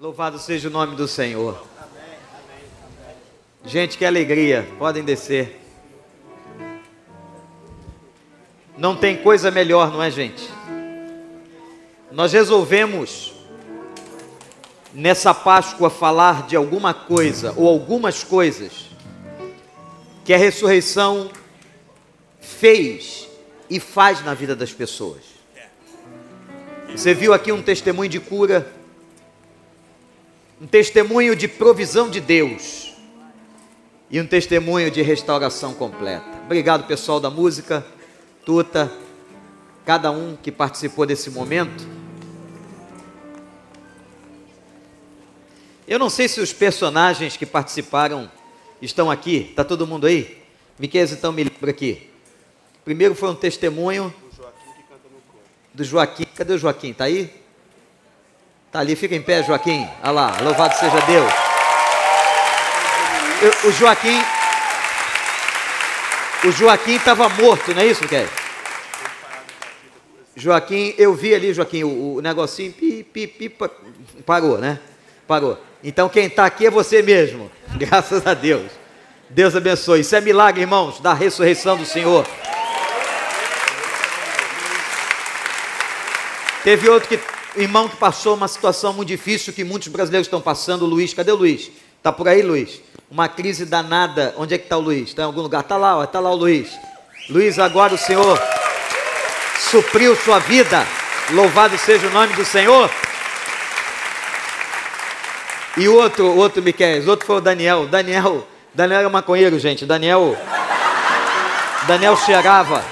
Louvado seja o nome do Senhor. Gente, que alegria. Podem descer. Não tem coisa melhor, não é, gente? Nós resolvemos nessa Páscoa falar de alguma coisa ou algumas coisas que a ressurreição fez e faz na vida das pessoas. Você viu aqui um testemunho de cura, um testemunho de provisão de Deus e um testemunho de restauração completa. Obrigado, pessoal da música, Tuta, cada um que participou desse momento. Eu não sei se os personagens que participaram estão aqui. Está todo mundo aí? Miquel, então me lembra aqui. Primeiro foi um testemunho do Joaquim. Cadê o Joaquim? Está aí? Está ali, fica em pé, Joaquim. Olha lá, louvado seja Deus. Eu, o Joaquim. O Joaquim estava morto, não é isso, Miquel? Joaquim, eu vi ali, Joaquim, o, o negocinho, pi, pi, pi, parou, né? Parou. Então quem está aqui é você mesmo. Graças a Deus. Deus abençoe. Isso é milagre, irmãos, da ressurreição do Senhor. Teve outro que, irmão que passou uma situação muito difícil que muitos brasileiros estão passando. Luiz, cadê o Luiz? Está por aí, Luiz? Uma crise danada. Onde é que está o Luiz? Está em algum lugar? Está lá, está lá o Luiz. Luiz, agora o Senhor supriu sua vida. Louvado seja o nome do Senhor. E o outro, o outro Miquel, o outro foi o Daniel. Daniel, Daniel era maconheiro, gente. Daniel, Daniel cheirava,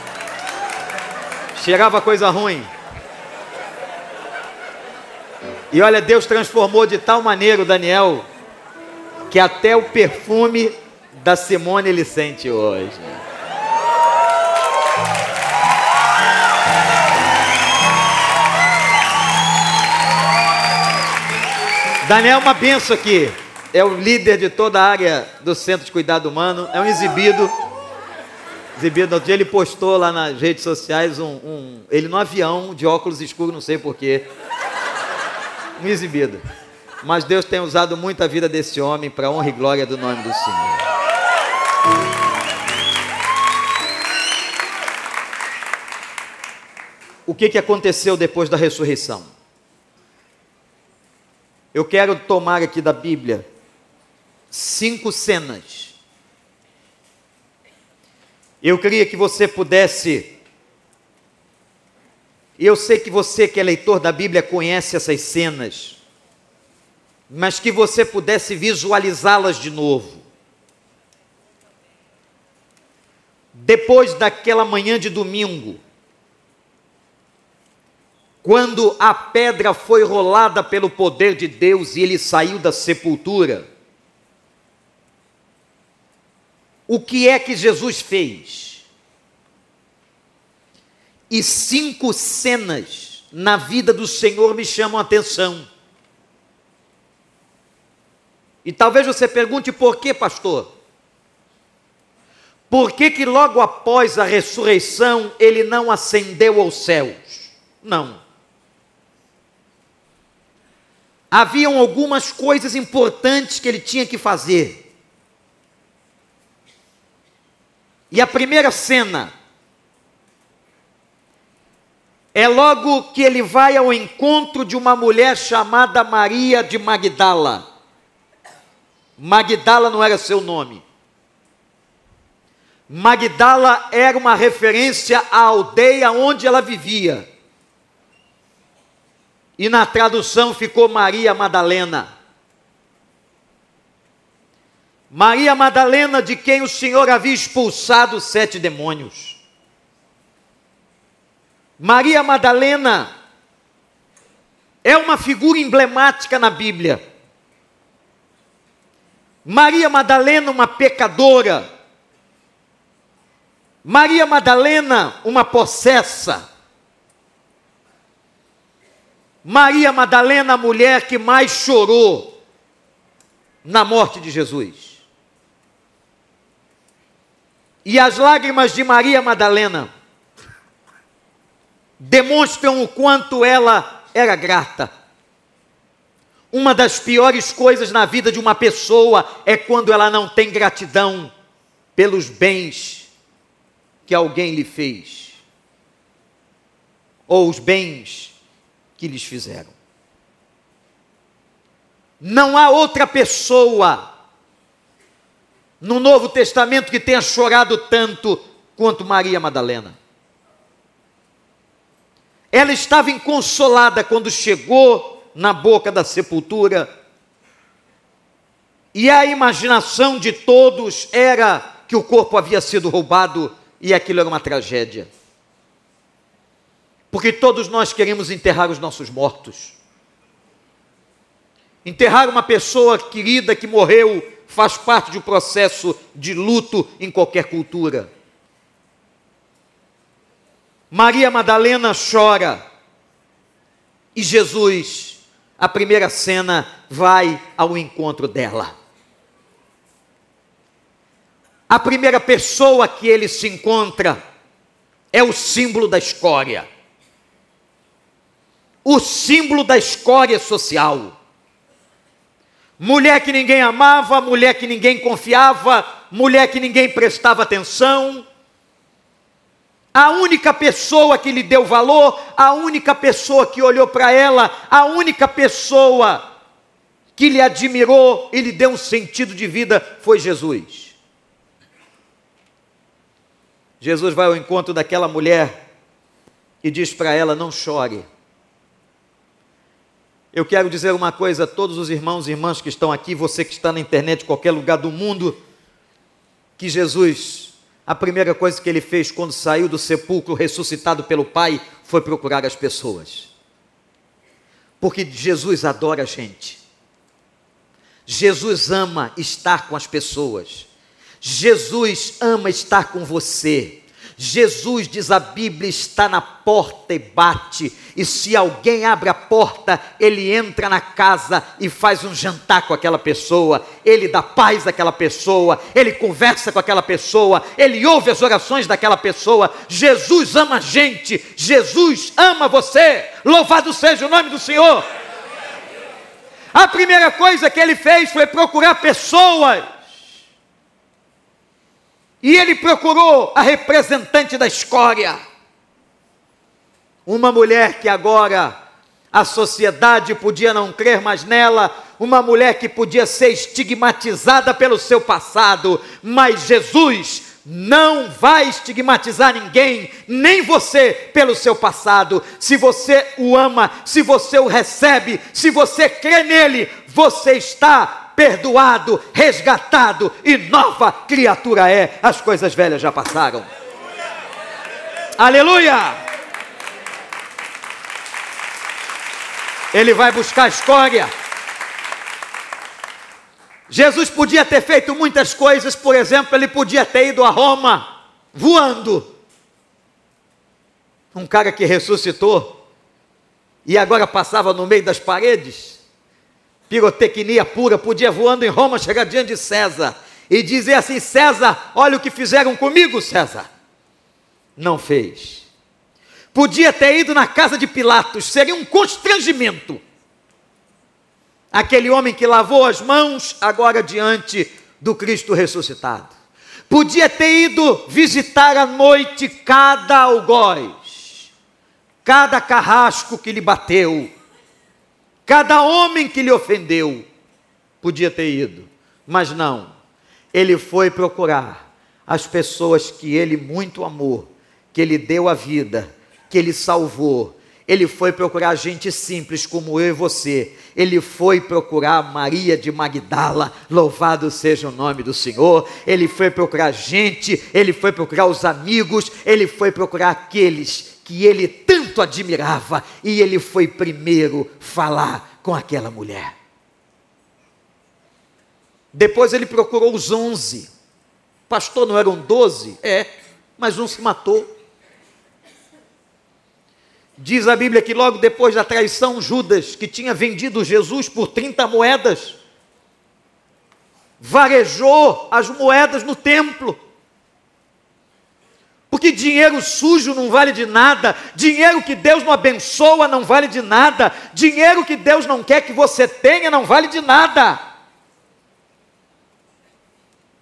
cheirava coisa ruim. E olha, Deus transformou de tal maneira o Daniel que até o perfume da Simone ele sente hoje. Daniel é uma benção aqui. É o líder de toda a área do Centro de Cuidado Humano. É um exibido. Exibido. Outro dia ele postou lá nas redes sociais um, um ele no avião, de óculos escuros, não sei porquê. Um exibido. Mas Deus tem usado muito a vida desse homem para honra e glória do nome do Senhor. O que, que aconteceu depois da ressurreição? Eu quero tomar aqui da Bíblia cinco cenas. Eu queria que você pudesse. Eu sei que você que é leitor da Bíblia conhece essas cenas, mas que você pudesse visualizá-las de novo. Depois daquela manhã de domingo, quando a pedra foi rolada pelo poder de Deus e ele saiu da sepultura, o que é que Jesus fez? E cinco cenas na vida do Senhor me chamam a atenção. E talvez você pergunte por que, pastor? Por que, que logo após a ressurreição ele não ascendeu aos céus? Não haviam algumas coisas importantes que ele tinha que fazer. E a primeira cena é logo que ele vai ao encontro de uma mulher chamada Maria de Magdala. Magdala não era seu nome. Magdala era uma referência à aldeia onde ela vivia. E na tradução ficou Maria Madalena. Maria Madalena, de quem o Senhor havia expulsado sete demônios. Maria Madalena é uma figura emblemática na Bíblia. Maria Madalena, uma pecadora. Maria Madalena, uma possessa. Maria Madalena, a mulher que mais chorou na morte de Jesus. E as lágrimas de Maria Madalena demonstram o quanto ela era grata, Uma das piores coisas na vida de uma pessoa é quando ela não tem gratidão pelos bens que alguém lhe fez, ou os bens que lhes fizeram. Não há outra pessoa no Novo Testamento que tenha chorado tanto quanto Maria Madalena. Ela estava inconsolada quando chegou na boca da sepultura. E a imaginação de todos era que o corpo havia sido roubado e aquilo era uma tragédia. Porque todos nós queremos enterrar os nossos mortos. Enterrar uma pessoa querida que morreu faz parte de um processo de luto em qualquer cultura. Maria Madalena chora e Jesus, a primeira cena, vai ao encontro dela. A primeira pessoa que ele se encontra é o símbolo da escória. O símbolo da escória social. Mulher que ninguém amava, mulher que ninguém confiava, mulher que ninguém prestava atenção. A única pessoa que lhe deu valor, a única pessoa que olhou para ela, a única pessoa que lhe admirou e lhe deu um sentido de vida foi Jesus. Jesus vai ao encontro daquela mulher e diz para ela: Não chore. Eu quero dizer uma coisa a todos os irmãos e irmãs que estão aqui, você que está na internet, qualquer lugar do mundo, que Jesus, a primeira coisa que ele fez quando saiu do sepulcro ressuscitado pelo Pai, foi procurar as pessoas. Porque Jesus adora a gente. Jesus ama estar com as pessoas. Jesus ama estar com você. Jesus, diz a Bíblia, está na porta e bate, e se alguém abre a porta, ele entra na casa e faz um jantar com aquela pessoa, ele dá paz àquela pessoa, ele conversa com aquela pessoa, ele ouve as orações daquela pessoa. Jesus ama a gente, Jesus ama você, louvado seja o nome do Senhor. A primeira coisa que ele fez foi procurar pessoas e ele procurou a representante da escória, uma mulher que agora a sociedade podia não crer mais nela, uma mulher que podia ser estigmatizada pelo seu passado, mas Jesus não vai estigmatizar ninguém, nem você, pelo seu passado. Se você o ama, se você o recebe, se você crê nele, você está perdoado, resgatado e nova criatura é. As coisas velhas já passaram. Aleluia! Ele vai buscar a escória. Jesus podia ter feito muitas coisas, por exemplo, ele podia ter ido a Roma voando. Um cara que ressuscitou e agora passava no meio das paredes pirotecnia pura, podia voando em Roma chegar diante de César e dizer assim: César, olha o que fizeram comigo, César. Não fez. Podia ter ido na casa de Pilatos, seria um constrangimento. Aquele homem que lavou as mãos agora diante do Cristo ressuscitado. Podia ter ido visitar à noite cada algoz, cada carrasco que lhe bateu, Cada homem que lhe ofendeu podia ter ido, mas não. Ele foi procurar as pessoas que ele muito amou, que ele deu a vida, que ele salvou. Ele foi procurar gente simples como eu e você. Ele foi procurar Maria de Magdala, louvado seja o nome do Senhor. Ele foi procurar gente, ele foi procurar os amigos, ele foi procurar aqueles que ele tanto admirava, e ele foi primeiro falar com aquela mulher. Depois ele procurou os onze. Pastor, não eram doze? É, mas um se matou. Diz a Bíblia que logo depois da traição, Judas, que tinha vendido Jesus por 30 moedas, varejou as moedas no templo porque dinheiro sujo não vale de nada, dinheiro que Deus não abençoa não vale de nada, dinheiro que Deus não quer que você tenha não vale de nada.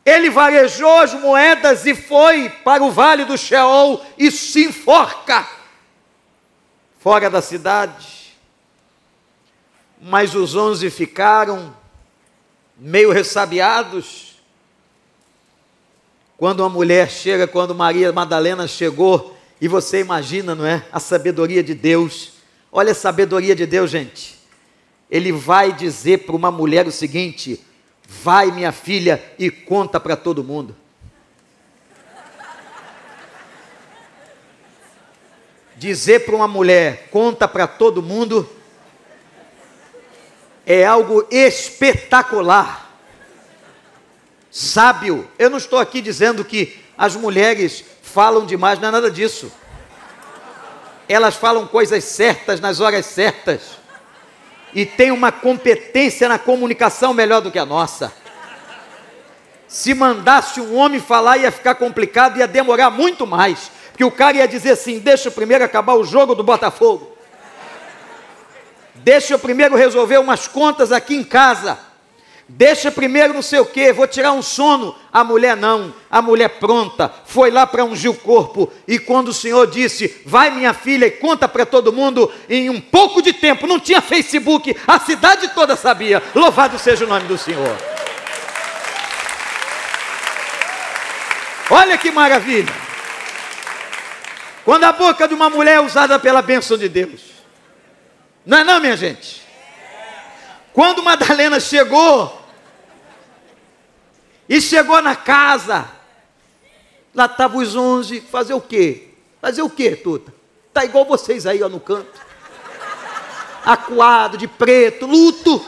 Ele varejou as moedas e foi para o vale do Sheol e se enforca fora da cidade. Mas os onze ficaram meio ressabiados. Quando uma mulher chega, quando Maria Madalena chegou, e você imagina, não é? A sabedoria de Deus. Olha a sabedoria de Deus, gente. Ele vai dizer para uma mulher o seguinte: Vai, minha filha, e conta para todo mundo. Dizer para uma mulher, conta para todo mundo, é algo espetacular. Sábio, eu não estou aqui dizendo que as mulheres falam demais, não é nada disso. Elas falam coisas certas nas horas certas e tem uma competência na comunicação melhor do que a nossa. Se mandasse um homem falar, ia ficar complicado, ia demorar muito mais. Porque o cara ia dizer assim: deixa eu primeiro acabar o jogo do Botafogo. Deixa eu primeiro resolver umas contas aqui em casa. Deixa primeiro não sei o que, vou tirar um sono. A mulher não, a mulher pronta, foi lá para ungir o corpo. E quando o Senhor disse, vai minha filha e conta para todo mundo, em um pouco de tempo, não tinha Facebook, a cidade toda sabia. Louvado seja o nome do Senhor. Olha que maravilha. Quando a boca de uma mulher é usada pela bênção de Deus. Não é não, minha gente? Quando Madalena chegou, e chegou na casa, lá estavam os onze, fazer o quê? Fazer o quê, Tuta? Tá igual vocês aí ó, no canto. Acuado, de preto, luto.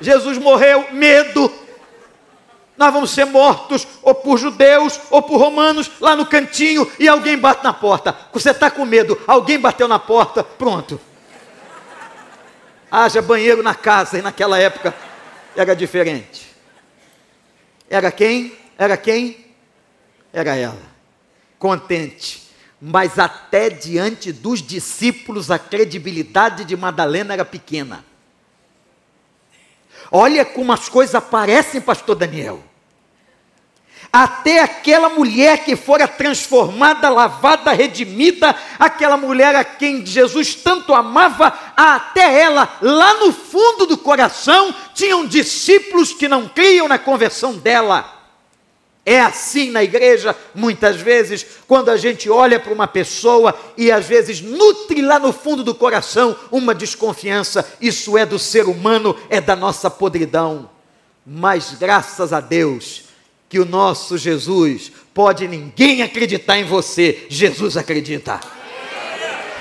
Jesus morreu, medo. Nós vamos ser mortos, ou por judeus, ou por romanos, lá no cantinho, e alguém bate na porta. Você está com medo, alguém bateu na porta, pronto haja banheiro na casa, e naquela época era diferente. Era quem? Era quem? Era ela. Contente. Mas até diante dos discípulos a credibilidade de Madalena era pequena. Olha como as coisas aparecem, pastor Daniel até aquela mulher que fora transformada, lavada, redimida, aquela mulher a quem Jesus tanto amava, até ela, lá no fundo do coração, tinham discípulos que não criam na conversão dela. É assim na igreja, muitas vezes, quando a gente olha para uma pessoa e às vezes nutre lá no fundo do coração uma desconfiança, isso é do ser humano, é da nossa podridão. Mas graças a Deus, que o nosso Jesus pode ninguém acreditar em você, Jesus acredita.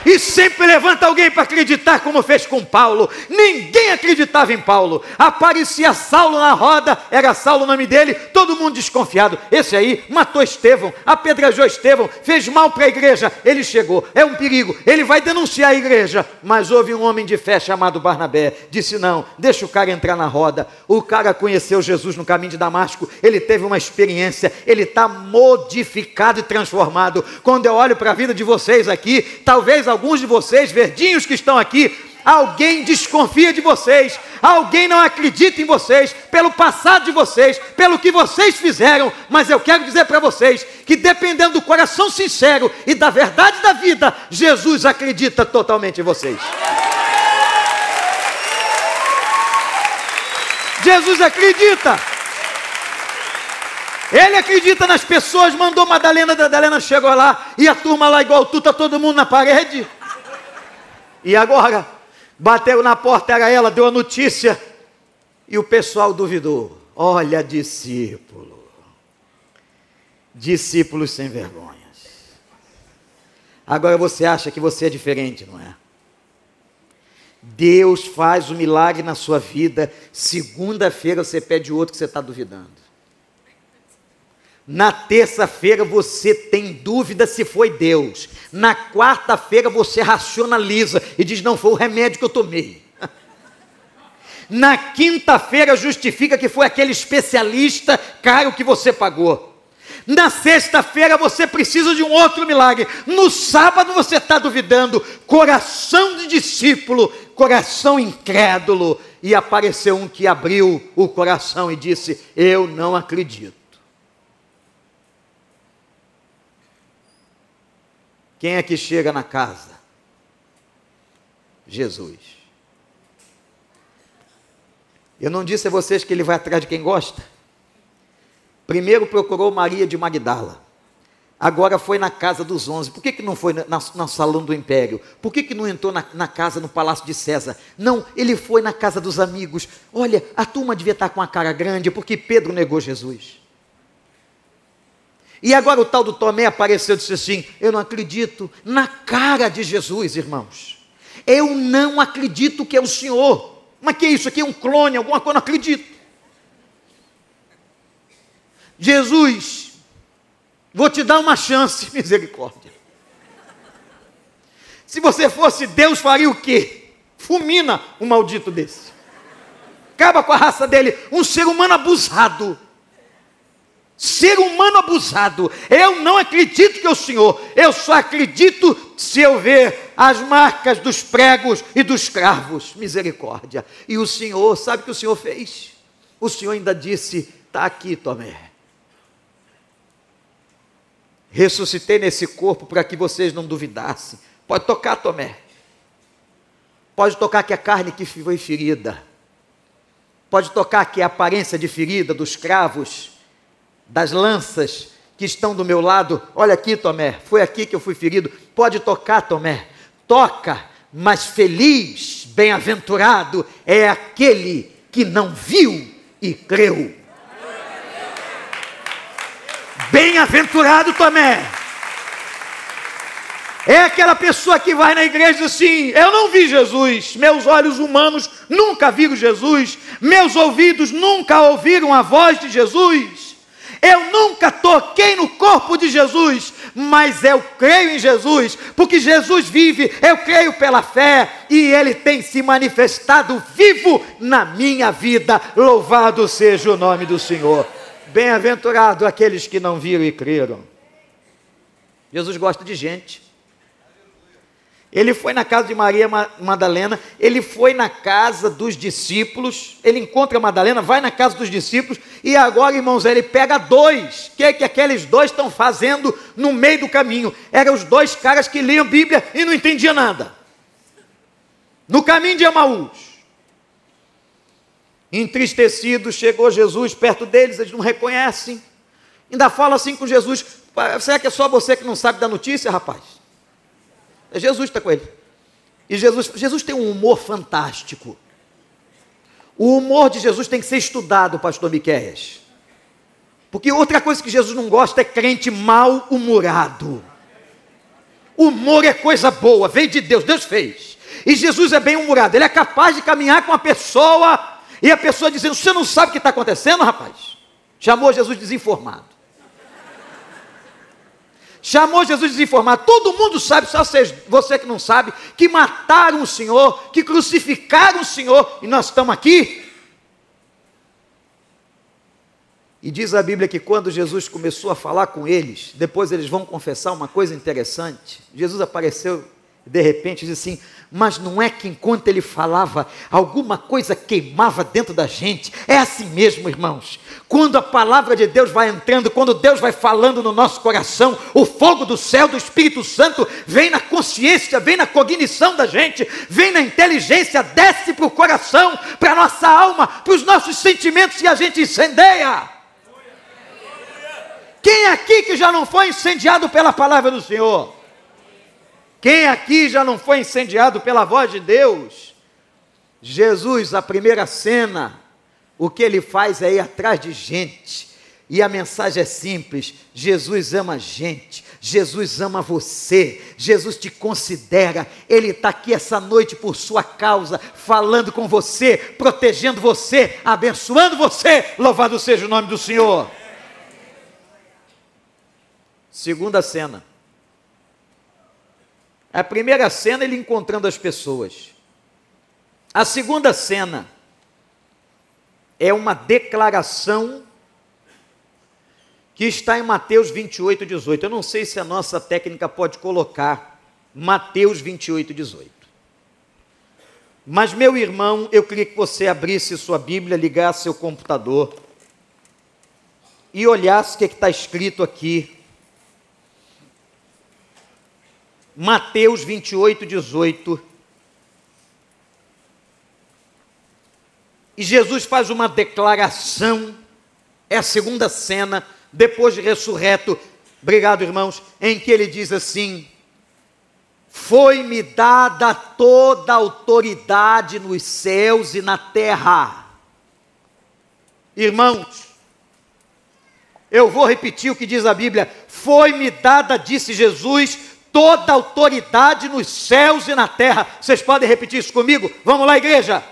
E sempre levanta alguém para acreditar, como fez com Paulo. Ninguém acreditava em Paulo. Aparecia Saulo na roda, era Saulo o nome dele, todo mundo desconfiado. Esse aí matou Estevão, apedrejou Estevão, fez mal para a igreja. Ele chegou, é um perigo, ele vai denunciar a igreja. Mas houve um homem de fé chamado Barnabé, disse: Não, deixa o cara entrar na roda. O cara conheceu Jesus no caminho de Damasco, ele teve uma experiência, ele está modificado e transformado. Quando eu olho para a vida de vocês aqui, talvez alguns de vocês, verdinhos que estão aqui, alguém desconfia de vocês, alguém não acredita em vocês, pelo passado de vocês, pelo que vocês fizeram, mas eu quero dizer para vocês que dependendo do coração sincero e da verdade da vida, Jesus acredita totalmente em vocês. Jesus acredita. Ele acredita nas pessoas, mandou Madalena, Madalena chegou lá, e a turma lá igual tu, tá todo mundo na parede. E agora, bateu na porta, era ela, deu a notícia, e o pessoal duvidou. Olha, discípulo, discípulos sem vergonhas. Agora você acha que você é diferente, não é? Deus faz o um milagre na sua vida, segunda-feira você pede outro que você está duvidando. Na terça-feira você tem dúvida se foi Deus. Na quarta-feira você racionaliza e diz: não foi o remédio que eu tomei. Na quinta-feira justifica que foi aquele especialista caro que você pagou. Na sexta-feira você precisa de um outro milagre. No sábado você está duvidando. Coração de discípulo, coração incrédulo. E apareceu um que abriu o coração e disse: Eu não acredito. Quem é que chega na casa? Jesus. Eu não disse a vocês que ele vai atrás de quem gosta? Primeiro procurou Maria de Magdala. Agora foi na casa dos onze. Por que, que não foi na, na salão do império? Por que, que não entrou na, na, casa no palácio de César? Não, ele foi na casa dos amigos. Olha, a turma devia estar com a cara grande porque Pedro negou Jesus. E agora o tal do Tomé apareceu e disse assim: Eu não acredito na cara de Jesus, irmãos. Eu não acredito que é o Senhor. Mas que é isso aqui? É um clone, alguma coisa? Não acredito. Jesus, vou te dar uma chance, misericórdia. Se você fosse Deus, faria o quê? Fulmina um maldito desse. Acaba com a raça dele, um ser humano abusado. Ser humano abusado. Eu não acredito que é o Senhor. Eu só acredito se eu ver as marcas dos pregos e dos cravos. Misericórdia. E o Senhor, sabe o que o Senhor fez? O Senhor ainda disse: está aqui, Tomé. Ressuscitei nesse corpo para que vocês não duvidassem. Pode tocar, Tomé. Pode tocar que a carne que foi ferida. Pode tocar que a aparência de ferida dos cravos das lanças que estão do meu lado. Olha aqui, Tomé, foi aqui que eu fui ferido. Pode tocar, Tomé. Toca, mas feliz, bem-aventurado é aquele que não viu e creu. Bem-aventurado, Tomé. É aquela pessoa que vai na igreja assim: Eu não vi Jesus, meus olhos humanos nunca viram Jesus, meus ouvidos nunca ouviram a voz de Jesus. Eu nunca toquei no corpo de Jesus, mas eu creio em Jesus, porque Jesus vive, eu creio pela fé, e Ele tem se manifestado vivo na minha vida. Louvado seja o nome do Senhor. Bem-aventurado aqueles que não viram e creram. Jesus gosta de gente. Ele foi na casa de Maria Madalena, ele foi na casa dos discípulos, ele encontra Madalena, vai na casa dos discípulos, e agora, irmãos, ele pega dois. O que é que aqueles dois estão fazendo no meio do caminho? Eram os dois caras que liam Bíblia e não entendiam nada. No caminho de Amaús. Entristecido, chegou Jesus perto deles, eles não reconhecem. Ainda fala assim com Jesus: será que é só você que não sabe da notícia, rapaz? É Jesus está com ele. E Jesus, Jesus tem um humor fantástico. O humor de Jesus tem que ser estudado, pastor Miquéias. Porque outra coisa que Jesus não gosta é crente mal-humorado. Humor é coisa boa, veio de Deus, Deus fez. E Jesus é bem-humorado, ele é capaz de caminhar com a pessoa e a pessoa dizendo: Você não sabe o que está acontecendo, rapaz? Chamou Jesus desinformado. Chamou Jesus desinformado. Todo mundo sabe, só você que não sabe, que mataram o Senhor, que crucificaram o Senhor, e nós estamos aqui. E diz a Bíblia que quando Jesus começou a falar com eles, depois eles vão confessar uma coisa interessante. Jesus apareceu de repente disse assim: Mas não é que enquanto ele falava, alguma coisa queimava dentro da gente. É assim mesmo, irmãos. Quando a palavra de Deus vai entrando, quando Deus vai falando no nosso coração, o fogo do céu, do Espírito Santo, vem na consciência, vem na cognição da gente, vem na inteligência, desce para o coração, para a nossa alma, para os nossos sentimentos e a gente incendeia. Quem aqui que já não foi incendiado pela palavra do Senhor? Quem aqui já não foi incendiado pela voz de Deus? Jesus, a primeira cena, o que ele faz é ir atrás de gente. E a mensagem é simples: Jesus ama a gente, Jesus ama você, Jesus te considera, Ele está aqui essa noite por sua causa, falando com você, protegendo você, abençoando você. Louvado seja o nome do Senhor. Segunda cena. A primeira cena, ele encontrando as pessoas. A segunda cena é uma declaração que está em Mateus 28, 18. Eu não sei se a nossa técnica pode colocar Mateus 28, 18. Mas, meu irmão, eu queria que você abrisse sua Bíblia, ligasse seu computador e olhasse o que é está escrito aqui. Mateus 28, 18. E Jesus faz uma declaração, é a segunda cena, depois de ressurreto, obrigado irmãos, em que ele diz assim: Foi-me dada toda a autoridade nos céus e na terra. Irmãos, eu vou repetir o que diz a Bíblia: Foi-me dada, disse Jesus, toda autoridade nos céus e na terra. Vocês podem repetir isso comigo? Vamos lá, igreja.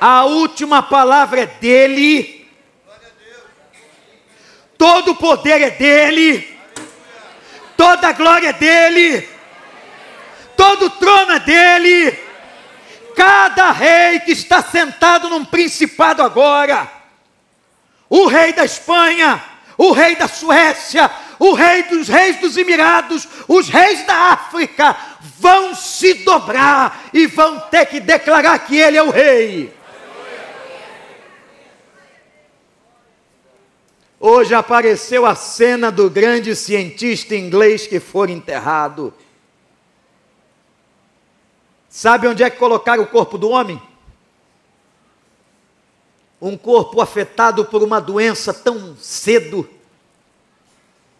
A última palavra é dele. Todo o poder é dele. Toda a glória é dele. Todo o trono é dele. Cada rei que está sentado num principado agora, o rei da Espanha, o rei da Suécia, o rei dos reis dos Emirados, os reis da África, vão se dobrar e vão ter que declarar que ele é o rei. Hoje apareceu a cena do grande cientista inglês que foi enterrado. Sabe onde é que colocaram o corpo do homem? Um corpo afetado por uma doença tão cedo,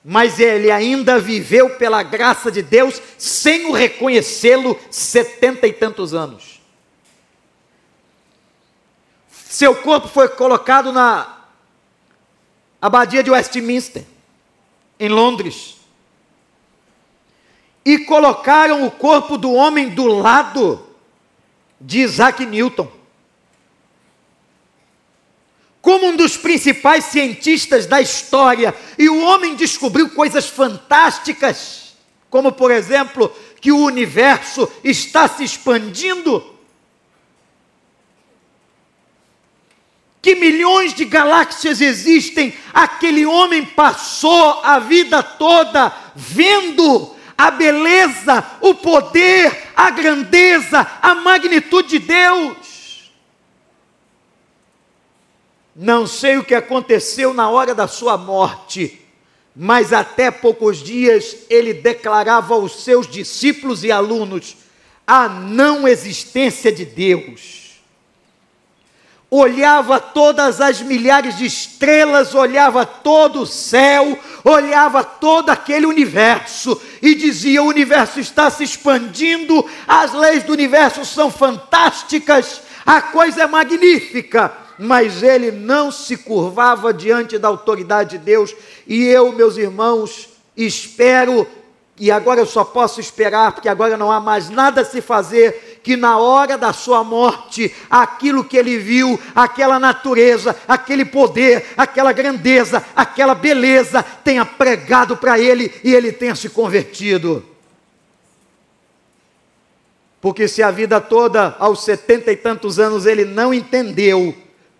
mas ele ainda viveu pela graça de Deus sem o reconhecê-lo setenta e tantos anos. Seu corpo foi colocado na abadia de Westminster, em Londres, e colocaram o corpo do homem do lado de Isaac Newton. Como um dos principais cientistas da história, e o homem descobriu coisas fantásticas, como por exemplo, que o universo está se expandindo que milhões de galáxias existem, aquele homem passou a vida toda vendo a beleza, o poder, a grandeza, a magnitude de Deus. Não sei o que aconteceu na hora da sua morte, mas até poucos dias ele declarava aos seus discípulos e alunos a não existência de Deus olhava todas as milhares de estrelas, olhava todo o céu, olhava todo aquele universo e dizia: o universo está se expandindo, as leis do universo são fantásticas, a coisa é magnífica. Mas ele não se curvava diante da autoridade de Deus, e eu, meus irmãos, espero e agora eu só posso esperar, porque agora não há mais nada a se fazer, que na hora da sua morte, aquilo que ele viu, aquela natureza, aquele poder, aquela grandeza, aquela beleza, tenha pregado para ele e ele tenha se convertido. Porque se a vida toda, aos setenta e tantos anos, ele não entendeu,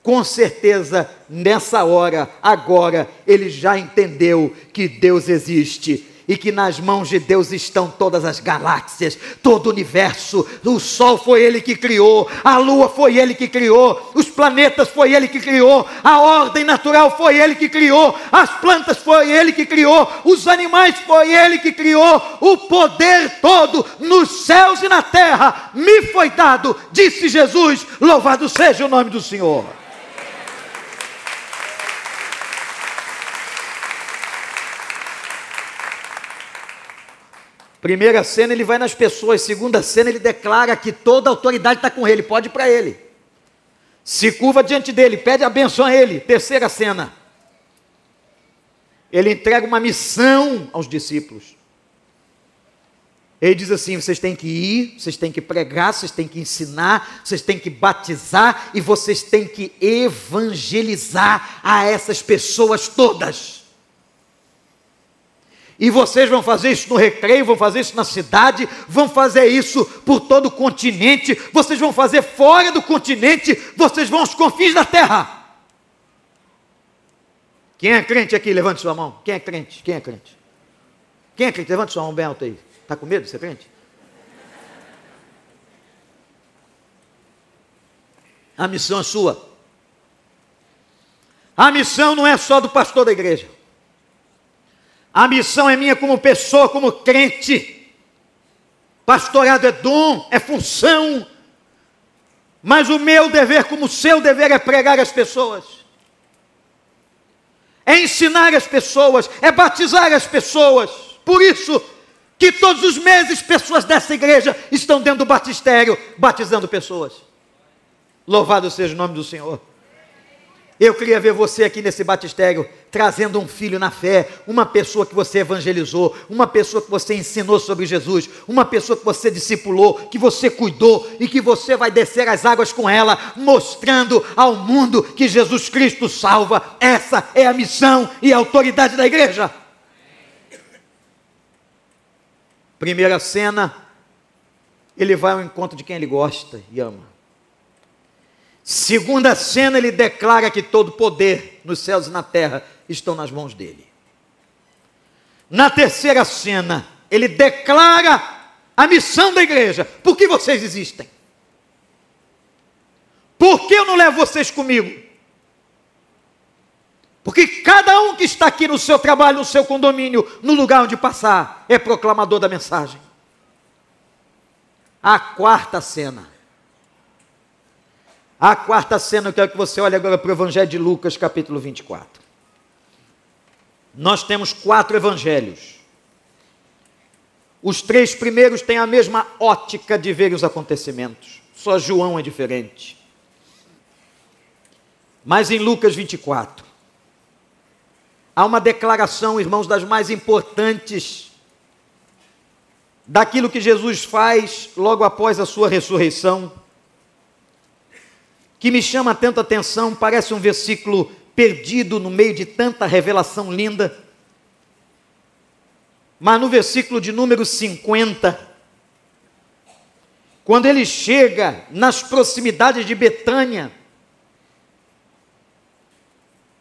com certeza, nessa hora, agora, ele já entendeu que Deus existe e que nas mãos de Deus estão todas as galáxias, todo o universo. O Sol foi Ele que criou, a Lua foi Ele que criou, os planetas foi Ele que criou, a ordem natural foi Ele que criou, as plantas foi Ele que criou, os animais foi Ele que criou, o poder todo nos céus e na terra me foi dado, disse Jesus. Louvado seja o nome do Senhor. Primeira cena, ele vai nas pessoas. Segunda cena, ele declara que toda a autoridade está com ele, pode ir para ele. Se curva diante dele, pede a benção a ele. Terceira cena, ele entrega uma missão aos discípulos. Ele diz assim: vocês têm que ir, vocês têm que pregar, vocês têm que ensinar, vocês têm que batizar e vocês têm que evangelizar a essas pessoas todas. E vocês vão fazer isso no recreio, vão fazer isso na cidade, vão fazer isso por todo o continente, vocês vão fazer fora do continente, vocês vão aos confins da terra. Quem é crente aqui? Levante sua mão. Quem é crente? Quem é crente? Quem é crente? Levante sua mão bem alta aí. Está com medo de ser crente? A missão é sua. A missão não é só do pastor da igreja. A missão é minha como pessoa, como crente. Pastorado é dom, é função. Mas o meu dever, como o seu dever, é pregar as pessoas. É ensinar as pessoas, é batizar as pessoas. Por isso que todos os meses pessoas dessa igreja estão dentro do batistério, batizando pessoas. Louvado seja o nome do Senhor. Eu queria ver você aqui nesse batistério, trazendo um filho na fé, uma pessoa que você evangelizou, uma pessoa que você ensinou sobre Jesus, uma pessoa que você discipulou, que você cuidou e que você vai descer as águas com ela, mostrando ao mundo que Jesus Cristo salva. Essa é a missão e a autoridade da igreja. Primeira cena, ele vai ao encontro de quem ele gosta e ama. Segunda cena, ele declara que todo poder nos céus e na terra estão nas mãos dele. Na terceira cena, ele declara a missão da igreja. Por que vocês existem? Por que eu não levo vocês comigo? Porque cada um que está aqui no seu trabalho, no seu condomínio, no lugar onde passar, é proclamador da mensagem. A quarta cena a quarta cena, eu quero que você olhe agora para o Evangelho de Lucas, capítulo 24. Nós temos quatro evangelhos. Os três primeiros têm a mesma ótica de ver os acontecimentos, só João é diferente. Mas em Lucas 24, há uma declaração, irmãos, das mais importantes daquilo que Jesus faz logo após a sua ressurreição que me chama tanta atenção, parece um versículo perdido no meio de tanta revelação linda. Mas no versículo de número 50, quando ele chega nas proximidades de Betânia,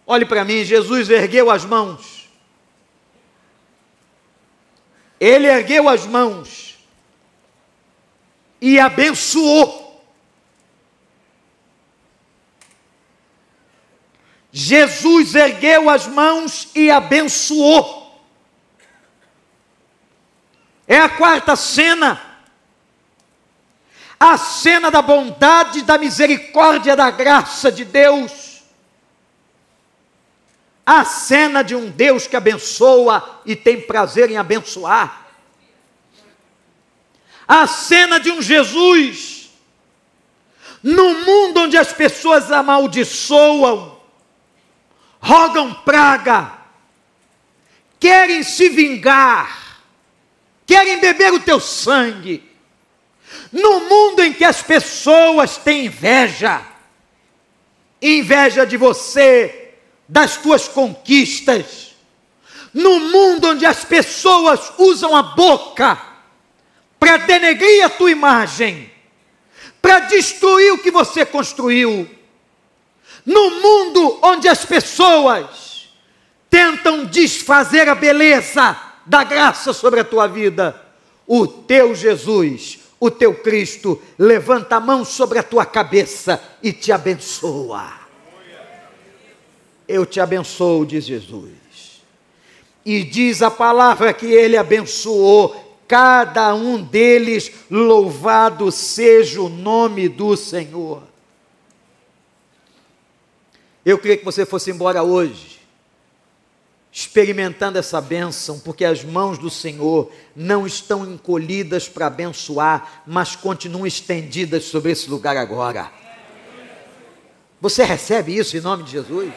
olhe para mim, Jesus ergueu as mãos. Ele ergueu as mãos e abençoou Jesus ergueu as mãos e abençoou. É a quarta cena. A cena da bondade, da misericórdia, da graça de Deus. A cena de um Deus que abençoa e tem prazer em abençoar. A cena de um Jesus no mundo onde as pessoas amaldiçoam, rogam praga, querem se vingar, querem beber o teu sangue. No mundo em que as pessoas têm inveja, inveja de você, das tuas conquistas, no mundo onde as pessoas usam a boca para denegrir a tua imagem, para destruir o que você construiu, no mundo onde as pessoas tentam desfazer a beleza da graça sobre a tua vida, o teu Jesus, o teu Cristo, levanta a mão sobre a tua cabeça e te abençoa. Eu te abençoo, diz Jesus. E diz a palavra que ele abençoou cada um deles, louvado seja o nome do Senhor. Eu queria que você fosse embora hoje, experimentando essa bênção, porque as mãos do Senhor não estão encolhidas para abençoar, mas continuam estendidas sobre esse lugar agora. Você recebe isso em nome de Jesus?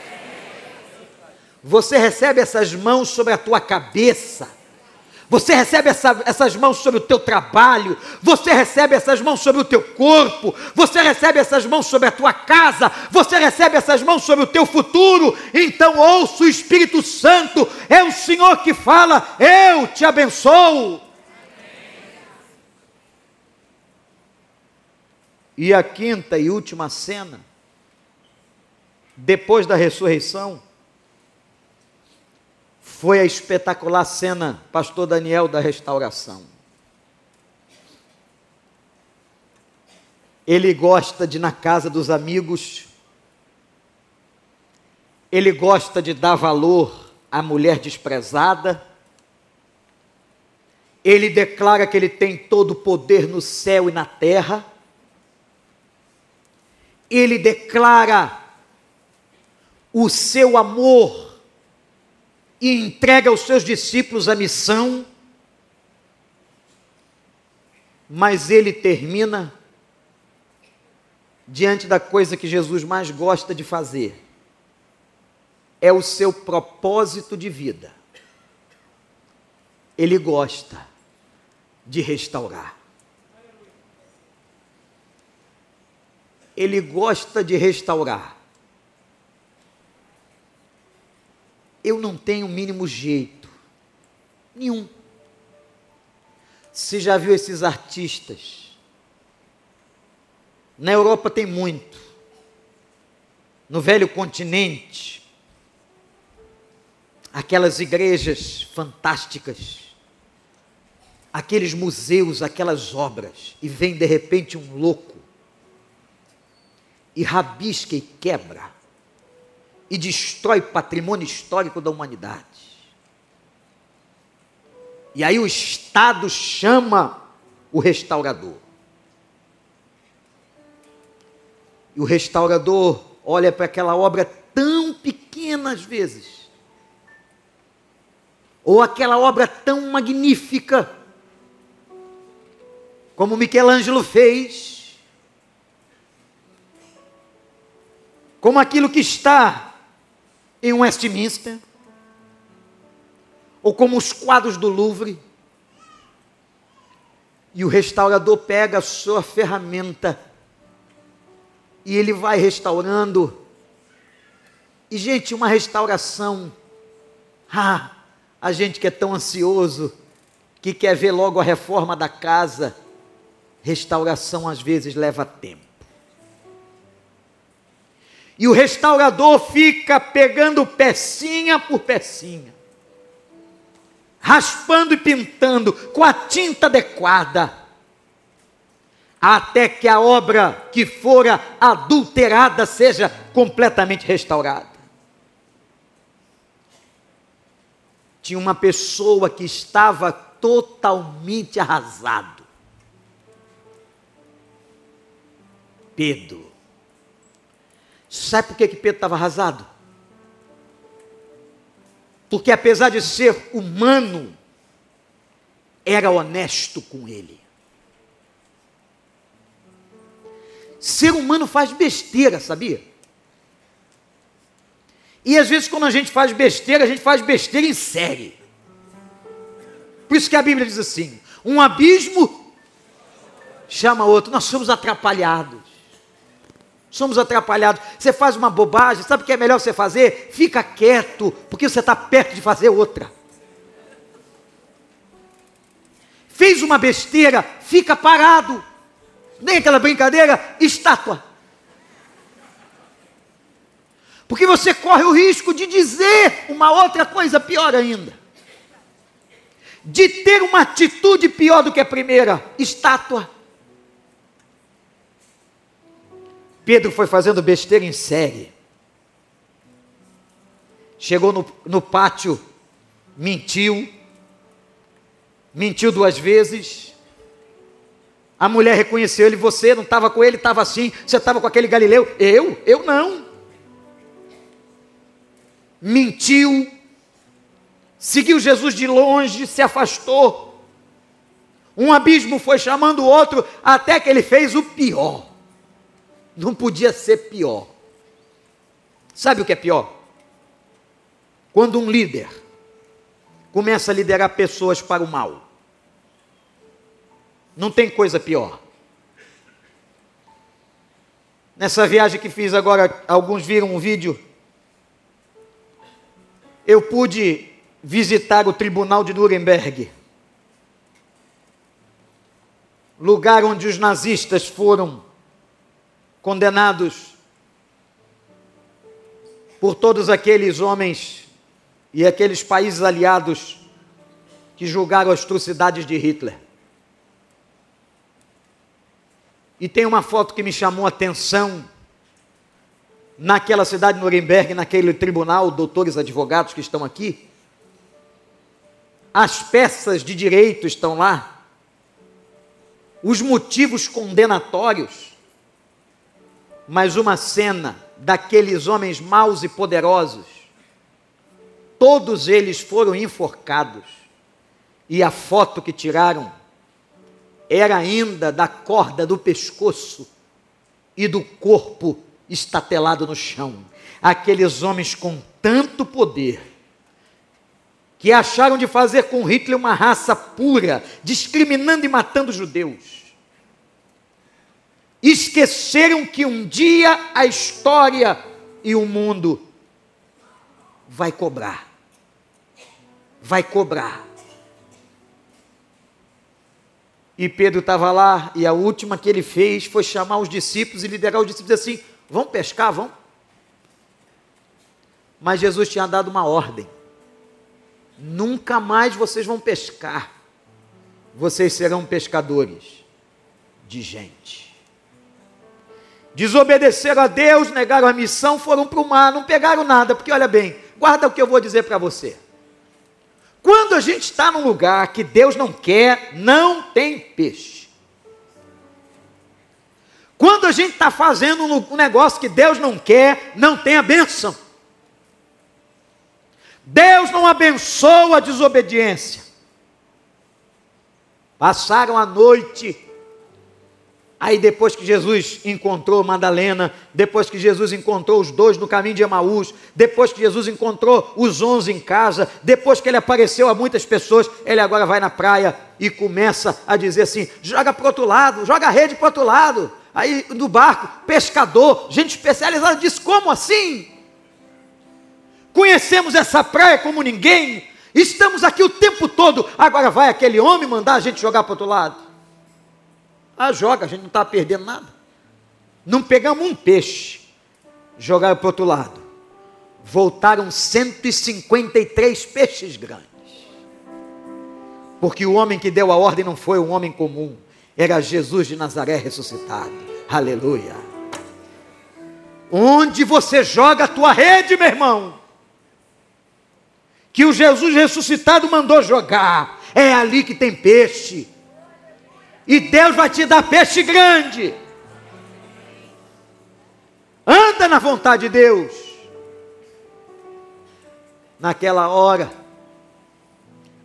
Você recebe essas mãos sobre a tua cabeça. Você recebe essa, essas mãos sobre o teu trabalho, você recebe essas mãos sobre o teu corpo, você recebe essas mãos sobre a tua casa, você recebe essas mãos sobre o teu futuro. Então ouça o Espírito Santo, é o Senhor que fala: Eu te abençoo. E a quinta e última cena, depois da ressurreição, foi a espetacular cena, pastor Daniel, da restauração. Ele gosta de ir na casa dos amigos, ele gosta de dar valor à mulher desprezada, ele declara que ele tem todo o poder no céu e na terra, ele declara o seu amor e entrega aos seus discípulos a missão, mas ele termina diante da coisa que Jesus mais gosta de fazer: é o seu propósito de vida. Ele gosta de restaurar. Ele gosta de restaurar. Eu não tenho o mínimo jeito. Nenhum. Você já viu esses artistas? Na Europa tem muito. No velho continente, aquelas igrejas fantásticas, aqueles museus, aquelas obras, e vem de repente um louco e rabisca e quebra e destrói patrimônio histórico da humanidade. E aí o Estado chama o restaurador. E o restaurador olha para aquela obra tão pequena às vezes, ou aquela obra tão magnífica, como Michelangelo fez, como aquilo que está em Westminster, ou como os quadros do Louvre, e o restaurador pega a sua ferramenta e ele vai restaurando. E, gente, uma restauração. Ah, a gente que é tão ansioso, que quer ver logo a reforma da casa, restauração às vezes leva tempo. E o restaurador fica pegando pecinha por pecinha, raspando e pintando com a tinta adequada, até que a obra que fora adulterada seja completamente restaurada. Tinha uma pessoa que estava totalmente arrasado. Pedro. Sabe por que, que Pedro estava arrasado? Porque apesar de ser humano, era honesto com ele. Ser humano faz besteira, sabia? E às vezes, quando a gente faz besteira, a gente faz besteira em série. Por isso que a Bíblia diz assim: um abismo chama outro, nós somos atrapalhados somos atrapalhados. Você faz uma bobagem, sabe o que é melhor você fazer? Fica quieto, porque você está perto de fazer outra. Fez uma besteira, fica parado. Nem aquela brincadeira, estátua. Porque você corre o risco de dizer uma outra coisa pior ainda. De ter uma atitude pior do que a primeira, estátua. Pedro foi fazendo besteira em série. Chegou no, no pátio, mentiu, mentiu duas vezes. A mulher reconheceu ele, você não estava com ele, estava assim, você estava com aquele Galileu. Eu? Eu não. Mentiu, seguiu Jesus de longe, se afastou. Um abismo foi chamando o outro, até que ele fez o pior. Não podia ser pior. Sabe o que é pior? Quando um líder, começa a liderar pessoas para o mal. Não tem coisa pior. Nessa viagem que fiz agora, alguns viram um vídeo. Eu pude visitar o tribunal de Nuremberg, lugar onde os nazistas foram condenados por todos aqueles homens e aqueles países aliados que julgaram as atrocidades de Hitler. E tem uma foto que me chamou a atenção naquela cidade de Nuremberg, naquele tribunal, doutores advogados que estão aqui. As peças de direito estão lá, os motivos condenatórios, mas uma cena daqueles homens maus e poderosos, todos eles foram enforcados, e a foto que tiraram era ainda da corda do pescoço e do corpo estatelado no chão. Aqueles homens com tanto poder que acharam de fazer com Hitler uma raça pura, discriminando e matando judeus. Esqueceram que um dia a história e o mundo vai cobrar. Vai cobrar. E Pedro estava lá, e a última que ele fez foi chamar os discípulos e liderar os discípulos assim: vão pescar, vão. Mas Jesus tinha dado uma ordem: nunca mais vocês vão pescar, vocês serão pescadores de gente. Desobedeceram a Deus, negaram a missão, foram para o mar, não pegaram nada, porque olha bem, guarda o que eu vou dizer para você. Quando a gente está num lugar que Deus não quer, não tem peixe. Quando a gente está fazendo um negócio que Deus não quer, não tem a benção. Deus não abençoa a desobediência. Passaram a noite Aí depois que Jesus encontrou Madalena, depois que Jesus encontrou os dois no caminho de Emaús, depois que Jesus encontrou os onze em casa, depois que ele apareceu a muitas pessoas, ele agora vai na praia e começa a dizer assim: joga para outro lado, joga a rede para outro lado. Aí no barco, pescador, gente especializada diz: como assim? Conhecemos essa praia como ninguém, estamos aqui o tempo todo, agora vai aquele homem mandar a gente jogar para outro lado. Ah, joga, a gente não está perdendo nada. Não pegamos um peixe, jogaram para o outro lado. Voltaram 153 peixes grandes. Porque o homem que deu a ordem não foi um homem comum, era Jesus de Nazaré ressuscitado. Aleluia. Onde você joga a tua rede, meu irmão? Que o Jesus ressuscitado mandou jogar. É ali que tem peixe e Deus vai te dar peixe grande. Anda na vontade de Deus. Naquela hora,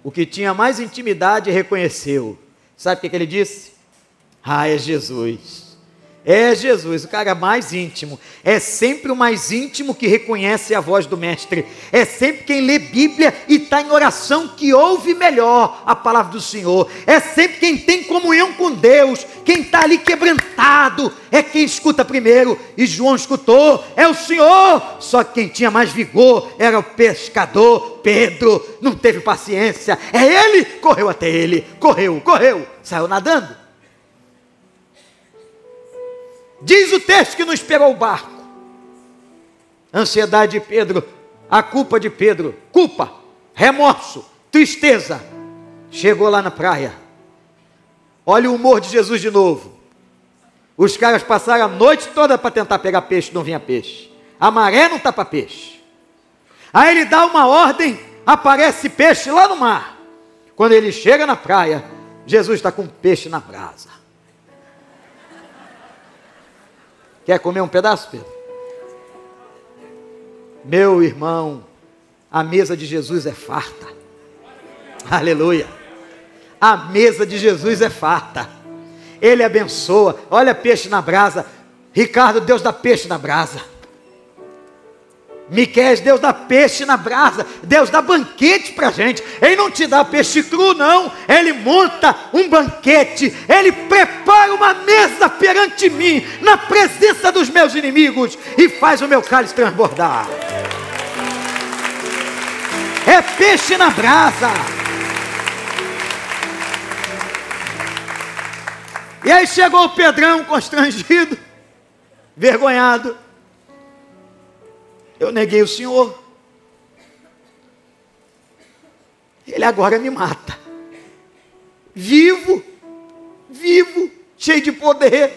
o que tinha mais intimidade reconheceu. Sabe o que, que ele disse? Ah, é Jesus. É Jesus, o cara mais íntimo. É sempre o mais íntimo que reconhece a voz do Mestre. É sempre quem lê Bíblia e está em oração que ouve melhor a palavra do Senhor. É sempre quem tem comunhão com Deus. Quem está ali quebrantado é quem escuta primeiro. E João escutou, é o Senhor. Só que quem tinha mais vigor era o pescador Pedro. Não teve paciência. É ele, correu até ele. Correu, correu, saiu nadando. Diz o texto que não esperou o barco. Ansiedade de Pedro, a culpa de Pedro, culpa, remorso, tristeza. Chegou lá na praia. Olha o humor de Jesus de novo. Os caras passaram a noite toda para tentar pegar peixe, não vinha peixe. A maré não está para peixe. Aí ele dá uma ordem, aparece peixe lá no mar. Quando ele chega na praia, Jesus está com peixe na brasa. Quer comer um pedaço, Pedro? Meu irmão, a mesa de Jesus é farta. Aleluia. A mesa de Jesus é farta. Ele abençoa. Olha peixe na brasa. Ricardo, Deus dá peixe na brasa. Miqués, Deus dá peixe na brasa, Deus dá banquete para gente. Ele não te dá peixe cru, não. Ele monta um banquete, ele prepara uma mesa perante mim, na presença dos meus inimigos, e faz o meu cálice transbordar. É peixe na brasa. E aí chegou o Pedrão constrangido, vergonhado. Eu neguei o Senhor. Ele agora me mata. Vivo, vivo, cheio de poder.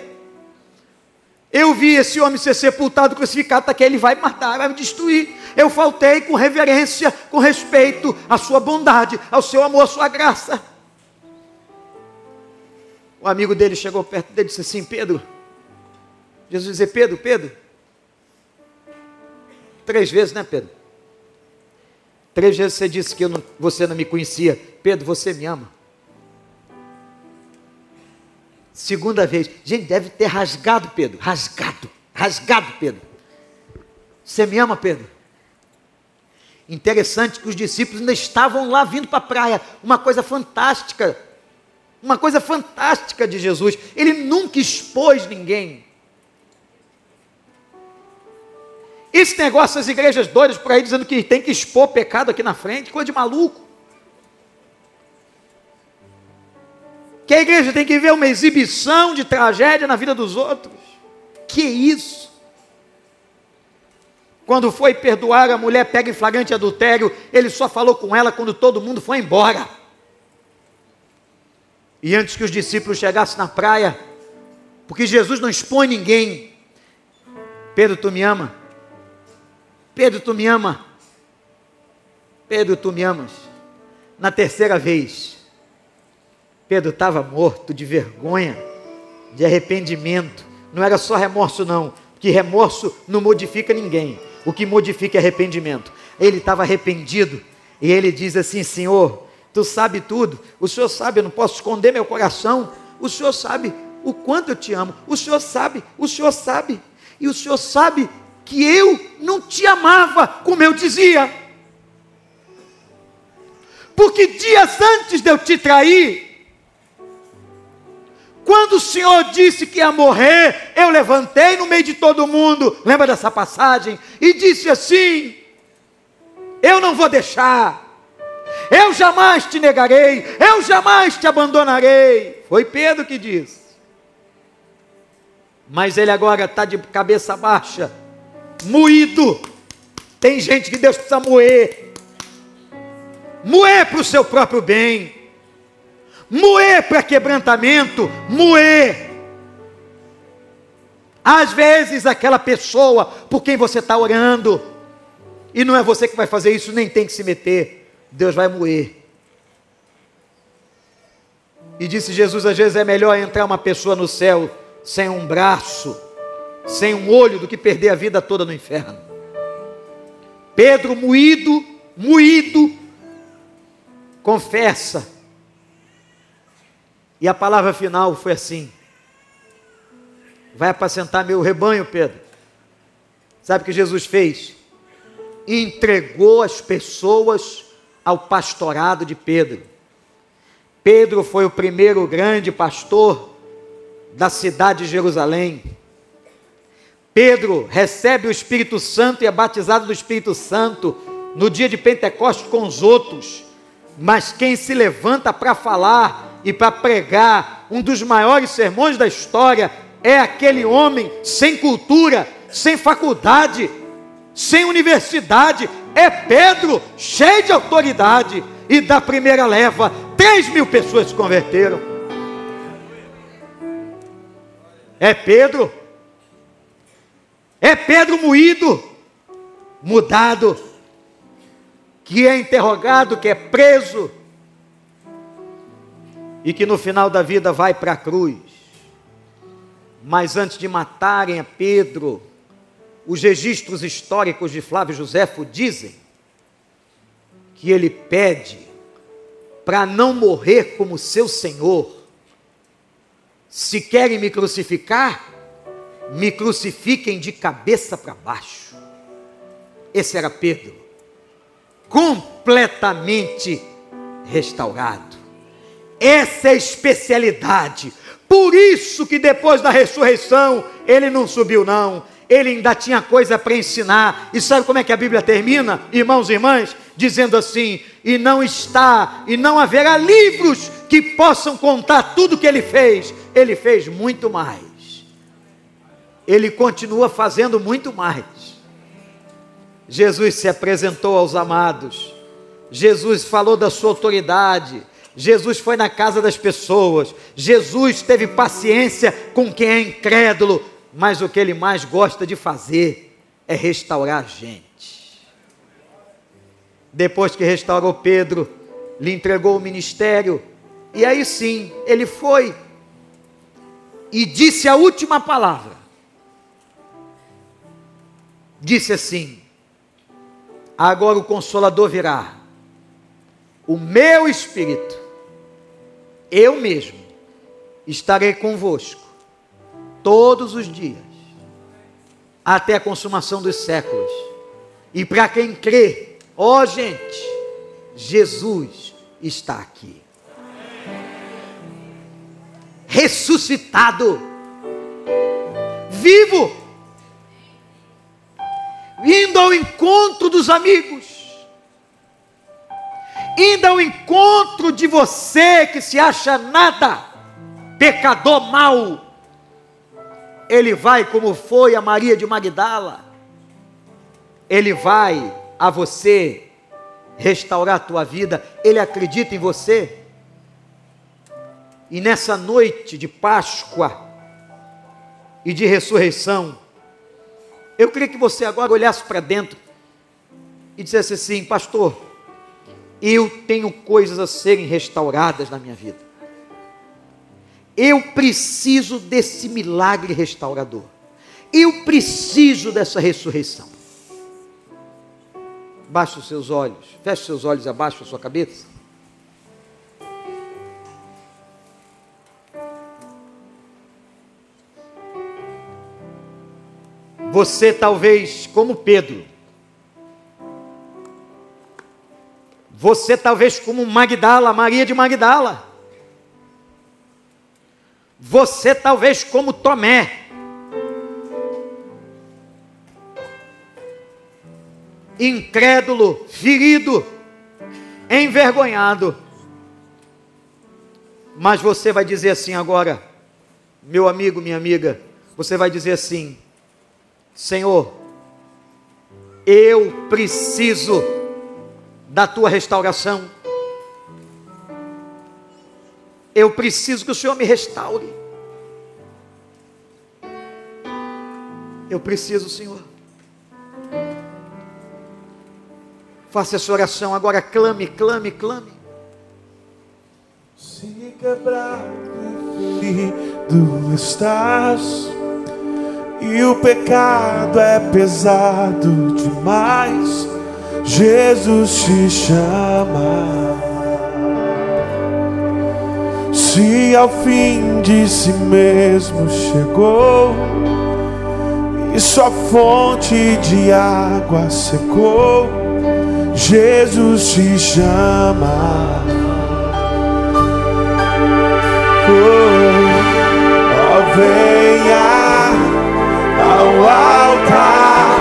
Eu vi esse homem ser sepultado, crucificado, até que ele vai me matar, vai me destruir. Eu faltei com reverência, com respeito à sua bondade, ao seu amor, à sua graça. O amigo dele chegou perto dele e disse assim: Pedro, Jesus dizia: Pedro, Pedro, Três vezes, né, Pedro? Três vezes você disse que não, você não me conhecia. Pedro, você me ama. Segunda vez, gente, deve ter rasgado, Pedro. Rasgado, rasgado, Pedro. Você me ama, Pedro? Interessante que os discípulos ainda estavam lá vindo para a praia. Uma coisa fantástica. Uma coisa fantástica de Jesus. Ele nunca expôs ninguém. Esse negócio, as igrejas doidas por aí dizendo que tem que expor pecado aqui na frente, coisa de maluco. Que a igreja tem que ver uma exibição de tragédia na vida dos outros. Que isso? Quando foi perdoar, a mulher pega em flagrante adultério, ele só falou com ela quando todo mundo foi embora. E antes que os discípulos chegassem na praia, porque Jesus não expõe ninguém, Pedro, tu me ama? Pedro, tu me ama? Pedro, tu me amas? Na terceira vez, Pedro estava morto de vergonha, de arrependimento. Não era só remorso, não, porque remorso não modifica ninguém. O que modifica é arrependimento. Ele estava arrependido e ele diz assim: Senhor, tu sabe tudo, o Senhor sabe, eu não posso esconder meu coração. O Senhor sabe o quanto eu te amo, o Senhor sabe, o Senhor sabe, e o Senhor sabe que eu não te amava como eu dizia. Porque dias antes de eu te trair, quando o Senhor disse que ia morrer, eu levantei no meio de todo mundo, lembra dessa passagem? E disse assim: Eu não vou deixar, eu jamais te negarei, eu jamais te abandonarei. Foi Pedro que disse. Mas ele agora está de cabeça baixa moído. Tem gente que Deus precisa moer. Moer para o seu próprio bem. Moer para quebrantamento. Moer. Às vezes aquela pessoa por quem você está orando, e não é você que vai fazer isso, nem tem que se meter. Deus vai moer. E disse Jesus: às vezes é melhor entrar uma pessoa no céu sem um braço sem um olho do que perder a vida toda no inferno. Pedro, moído, moído, confessa. E a palavra final foi assim: Vai apacentar meu rebanho, Pedro. Sabe o que Jesus fez? Entregou as pessoas ao pastorado de Pedro. Pedro foi o primeiro grande pastor da cidade de Jerusalém. Pedro recebe o Espírito Santo e é batizado do Espírito Santo no dia de Pentecostes com os outros. Mas quem se levanta para falar e para pregar um dos maiores sermões da história é aquele homem sem cultura, sem faculdade, sem universidade. É Pedro, cheio de autoridade. E da primeira leva, 3 mil pessoas se converteram. É Pedro é Pedro moído, mudado, que é interrogado, que é preso, e que no final da vida vai para a cruz. Mas antes de matarem a Pedro, os registros históricos de Flávio Josefo dizem que ele pede para não morrer como seu Senhor. Se querem me crucificar, me crucifiquem de cabeça para baixo. Esse era Pedro, completamente restaurado. Essa é a especialidade. Por isso que depois da ressurreição ele não subiu não. Ele ainda tinha coisa para ensinar. E sabe como é que a Bíblia termina, irmãos e irmãs? Dizendo assim: "E não está, e não haverá livros que possam contar tudo que ele fez. Ele fez muito mais. Ele continua fazendo muito mais. Jesus se apresentou aos amados. Jesus falou da sua autoridade. Jesus foi na casa das pessoas. Jesus teve paciência com quem é incrédulo. Mas o que ele mais gosta de fazer é restaurar a gente. Depois que restaurou Pedro, lhe entregou o ministério. E aí sim, ele foi e disse a última palavra. Disse assim: Agora o Consolador virá, o meu Espírito, eu mesmo, estarei convosco todos os dias, até a consumação dos séculos. E para quem crê, ó gente, Jesus está aqui. Ressuscitado, vivo, indo ao encontro dos amigos, indo ao encontro de você que se acha nada, pecador mau. Ele vai como foi a Maria de Magdala. Ele vai a você restaurar a tua vida. Ele acredita em você. E nessa noite de Páscoa e de ressurreição, eu queria que você agora olhasse para dentro e dissesse assim: Pastor, eu tenho coisas a serem restauradas na minha vida. Eu preciso desse milagre restaurador. Eu preciso dessa ressurreição. Baixe os seus olhos, feche os seus olhos abaixo da sua cabeça. Você talvez, como Pedro, você talvez como Magdala, Maria de Magdala, você talvez como Tomé, incrédulo, ferido, envergonhado. Mas você vai dizer assim agora, meu amigo, minha amiga, você vai dizer assim: Senhor, eu preciso da tua restauração. Eu preciso que o Senhor me restaure. Eu preciso, Senhor. Faça essa oração agora, clame, clame, clame. Se quebrado ferido estás e o pecado é pesado demais, Jesus te chama. Se ao fim de si mesmo chegou e sua fonte de água secou, Jesus te chama. Oh, oh altar,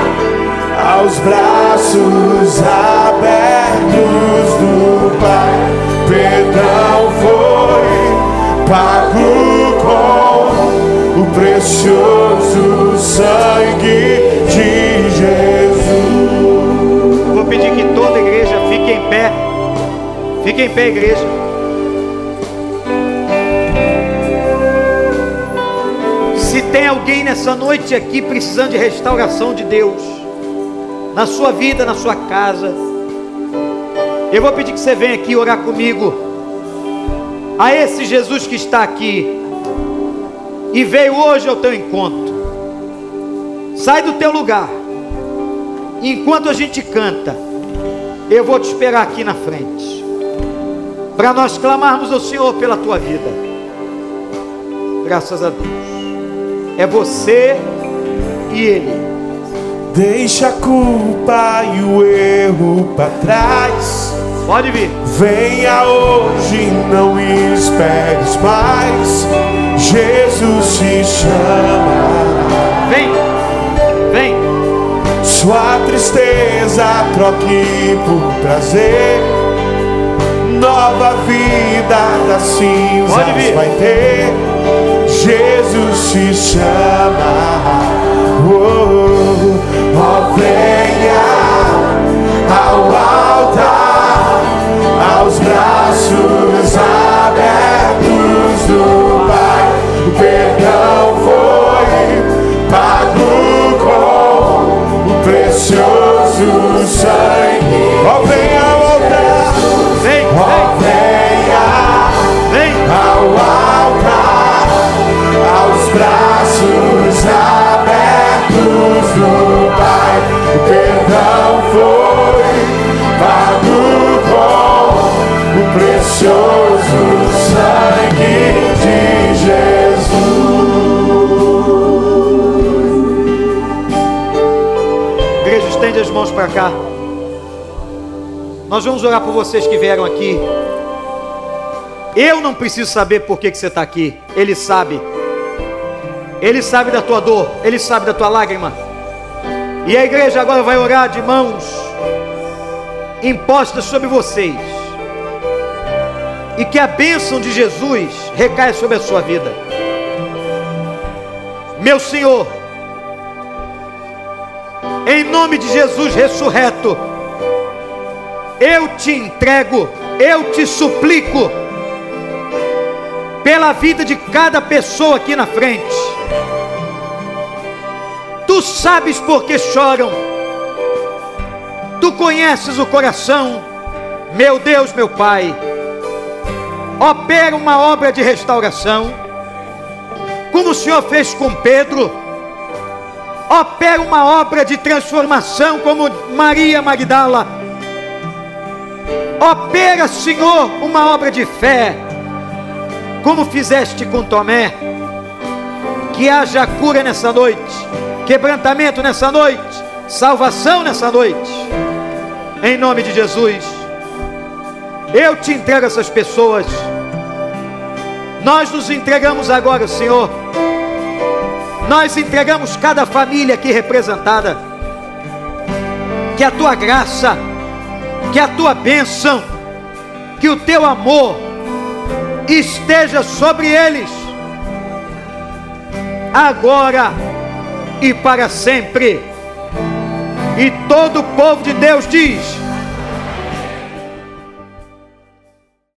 aos braços abertos do Pai. Perdão foi pago com o precioso sangue de Jesus. Vou pedir que toda igreja fique em pé. Fique em pé, igreja. Tem alguém nessa noite aqui precisando de restauração de Deus, na sua vida, na sua casa, eu vou pedir que você venha aqui orar comigo, a esse Jesus que está aqui, e veio hoje ao teu encontro, sai do teu lugar, enquanto a gente canta, eu vou te esperar aqui na frente, para nós clamarmos ao Senhor pela tua vida, graças a Deus. É você e Ele. Deixa a culpa e o erro para trás. Pode vir. Venha hoje, não esperes mais. Jesus te chama. Vem. Vem. Sua tristeza troque por prazer. Nova vida das Pode vir. cinzas vai ter. Jesus te chama. Oh, oh, oh, venha ao altar, aos braços abertos do Pai. O perdão foi pago com o precioso braços abertos do Pai. O perdão foi pago com o precioso sangue de Jesus. Igreja, estende as mãos para cá. Nós vamos orar por vocês que vieram aqui. Eu não preciso saber por que, que você está aqui. Ele sabe. Ele sabe da tua dor. Ele sabe da tua lágrima. E a igreja agora vai orar de mãos impostas sobre vocês. E que a bênção de Jesus recaia sobre a sua vida. Meu Senhor, em nome de Jesus ressurreto, eu te entrego, eu te suplico, pela vida de cada pessoa aqui na frente. Tu sabes por que choram, tu conheces o coração, meu Deus, meu Pai. Opera uma obra de restauração, como o Senhor fez com Pedro opera uma obra de transformação como Maria Magdala. Opera, Senhor, uma obra de fé, como fizeste com Tomé. Que haja cura nessa noite, quebrantamento nessa noite, salvação nessa noite, em nome de Jesus. Eu te entrego essas pessoas. Nós nos entregamos agora, Senhor. Nós entregamos cada família aqui representada. Que a tua graça, que a tua bênção, que o teu amor esteja sobre eles, agora e para sempre. E todo o povo de Deus diz: